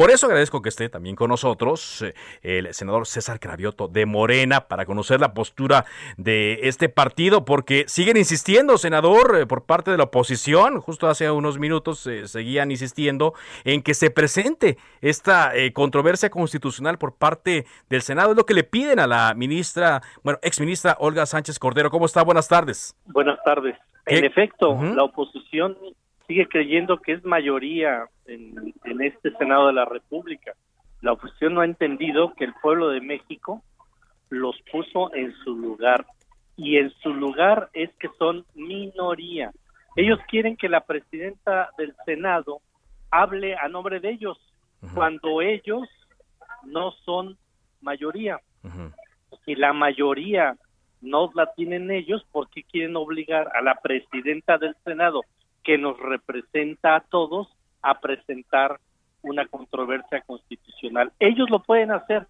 Por eso agradezco que esté también con nosotros eh, el senador César Cravioto de Morena para conocer la postura de este partido, porque siguen insistiendo, senador, eh, por parte de la oposición, justo hace unos minutos eh, seguían insistiendo en que se presente esta controversia constitucional por parte del Senado. Es lo que le piden a la ministra, bueno, exministra Olga Sánchez Cordero. ¿Cómo está? Buenas tardes. Buenas tardes. En efecto, la oposición sigue creyendo que es mayoría en, este Senado de la República. La oposición no ha entendido que el pueblo de México los puso en su lugar y en su lugar es que son minoría. Ellos quieren que la presidenta del Senado hable a nombre de ellos cuando ellos no son mayoría. Si la mayoría no la tienen ellos, ¿por qué quieren obligar a la presidenta del Senado que nos representa a todos a presentar una controversia constitucional. Ellos lo pueden hacer.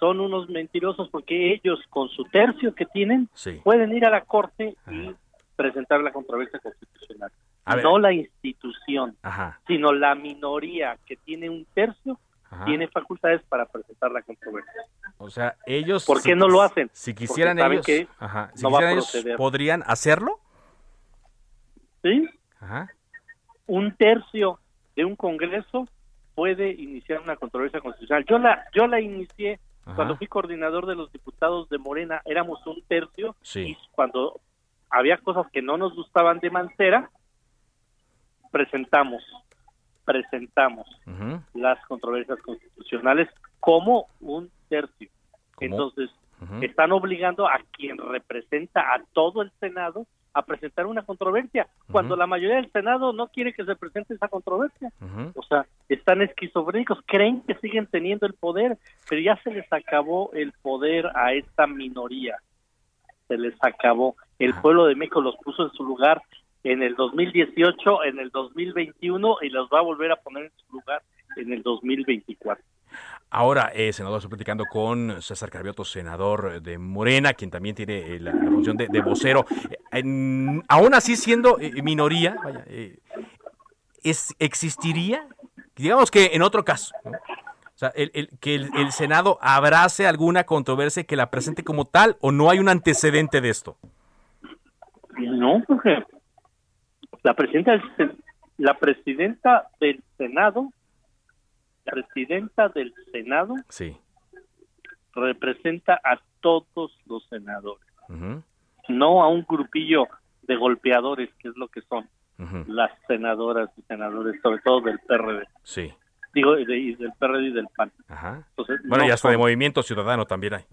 Son unos mentirosos porque ellos con su tercio que tienen pueden ir a la corte y presentar la controversia constitucional. No la institución, sino la minoría que tiene un tercio tiene facultades para presentar la controversia. O sea, ellos... ¿Por qué no lo hacen? Si quisieran ellos, si quisieran ellos ¿podrían hacerlo? Sí, un tercio de un Congreso puede iniciar una controversia constitucional. Yo la yo la inicié cuando fui coordinador de los diputados de Morena, éramos un tercio. Y cuando había cosas que no nos gustaban de Mancera, presentamos presentamos las controversias constitucionales como un tercio. Entonces, están obligando a quien representa a todo el Senado a presentar una controversia, cuando la mayoría del Senado no quiere que se presente esa controversia. O sea, están esquizofrénicos, creen que siguen teniendo el poder, pero ya se les acabó el poder a esta minoría. Se les acabó. El pueblo de México los puso en su lugar en el 2018, en el 2021 y los va a volver a poner en su lugar en el 2024. Ahora, eh, senador, estoy platicando con César Carvioto, senador de Morena, quien también tiene eh, la, función de, vocero. aún así, siendo eh, minoría, vaya, eh, es, ¿existiría? Digamos que en otro caso, o sea, el, que el, Senado abrace alguna controversia que la presente como tal, o no hay un antecedente de esto? No, porque la presidenta, la presidenta del Senado presidenta del Senado sí. representa a todos los senadores, no a un grupillo de golpeadores, que es lo que son las senadoras y senadores, sobre todo del PRD. Sí. Digo, del PRD y del PAN. bueno, ya hasta de Movimiento Ciudadano también hay.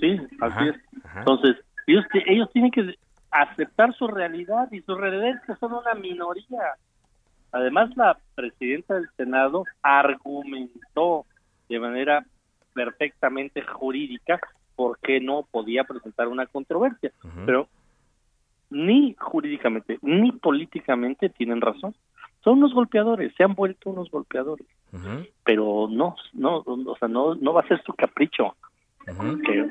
Sí, así es. Entonces, ellos, ellos tienen que aceptar su realidad y su realidad es que son una minoría Además, la presidenta del Senado argumentó de manera perfectamente jurídica por qué no podía presentar una controversia, pero ni jurídicamente ni políticamente tienen razón. Son unos golpeadores, se han vuelto unos golpeadores, pero no, no, o sea, no, no va a ser su capricho. que,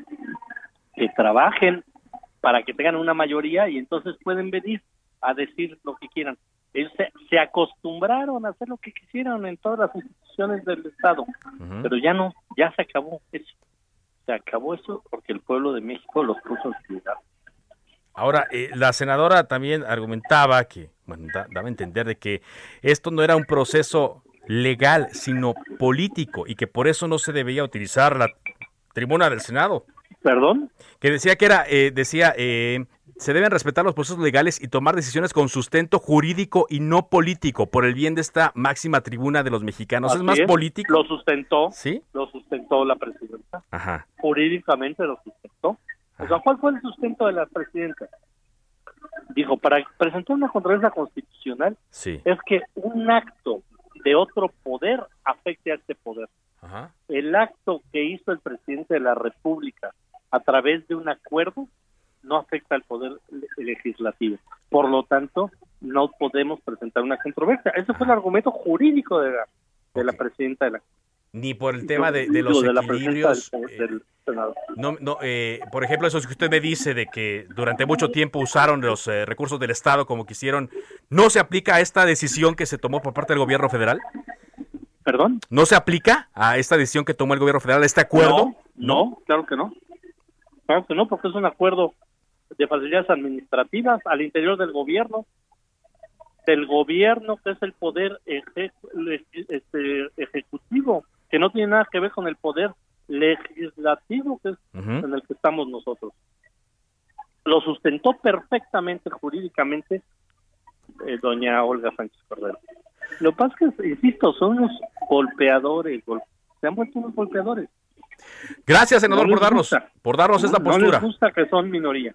que trabajen para que tengan una mayoría y entonces pueden venir a decir lo que quieran. Ellos se, acostumbraron a hacer lo que quisieran en todas las instituciones del Estado, pero ya no, ya se acabó eso. Se acabó eso porque el pueblo de México los puso en su lugar. Ahora, eh, la senadora también argumentaba que, bueno, daba a entender de que esto no era un proceso legal, sino político, y que por eso no se debía utilizar la tribuna del Senado. ¿Perdón? Que decía que era, eh, decía, eh, se deben respetar los procesos legales y tomar decisiones con sustento jurídico y no político por el bien de esta máxima tribuna de los mexicanos. ¿Es más político? Lo sustentó. ¿Sí? Lo sustentó la presidenta. Ajá. Jurídicamente lo sustentó. O sea, ¿cuál fue el sustento de la presidenta? Dijo, para presentar una controversia constitucional sí. es que un acto de otro poder afecte a este poder. el acto que hizo el presidente de la República a través de un acuerdo no afecta al poder legislativo. Por lo tanto, no podemos presentar una controversia. Ese fue el argumento jurídico de la, de la presidenta de la ni por el tema de, los equilibrios. Eh, no, no, eh, por ejemplo, eso que usted me dice de que durante mucho tiempo usaron los eh, recursos del Estado como quisieron, ¿no se aplica a esta decisión que se tomó por parte del gobierno federal? ¿Perdón? ¿No se aplica a esta decisión que tomó el gobierno federal, a este acuerdo? no, claro que no. Claro que no, porque es un acuerdo de facilidades administrativas al interior del gobierno del gobierno que es el poder este, ejecutivo que no tiene nada que ver con el poder legislativo que es en el que estamos nosotros. Lo sustentó perfectamente jurídicamente eh, doña Olga Sánchez Cordero. Lo que pasa es que insisto son unos golpeadores se han vuelto unos golpeadores. Gracias, senador, por darnos, por darnos esta postura. No les gusta que son minoría.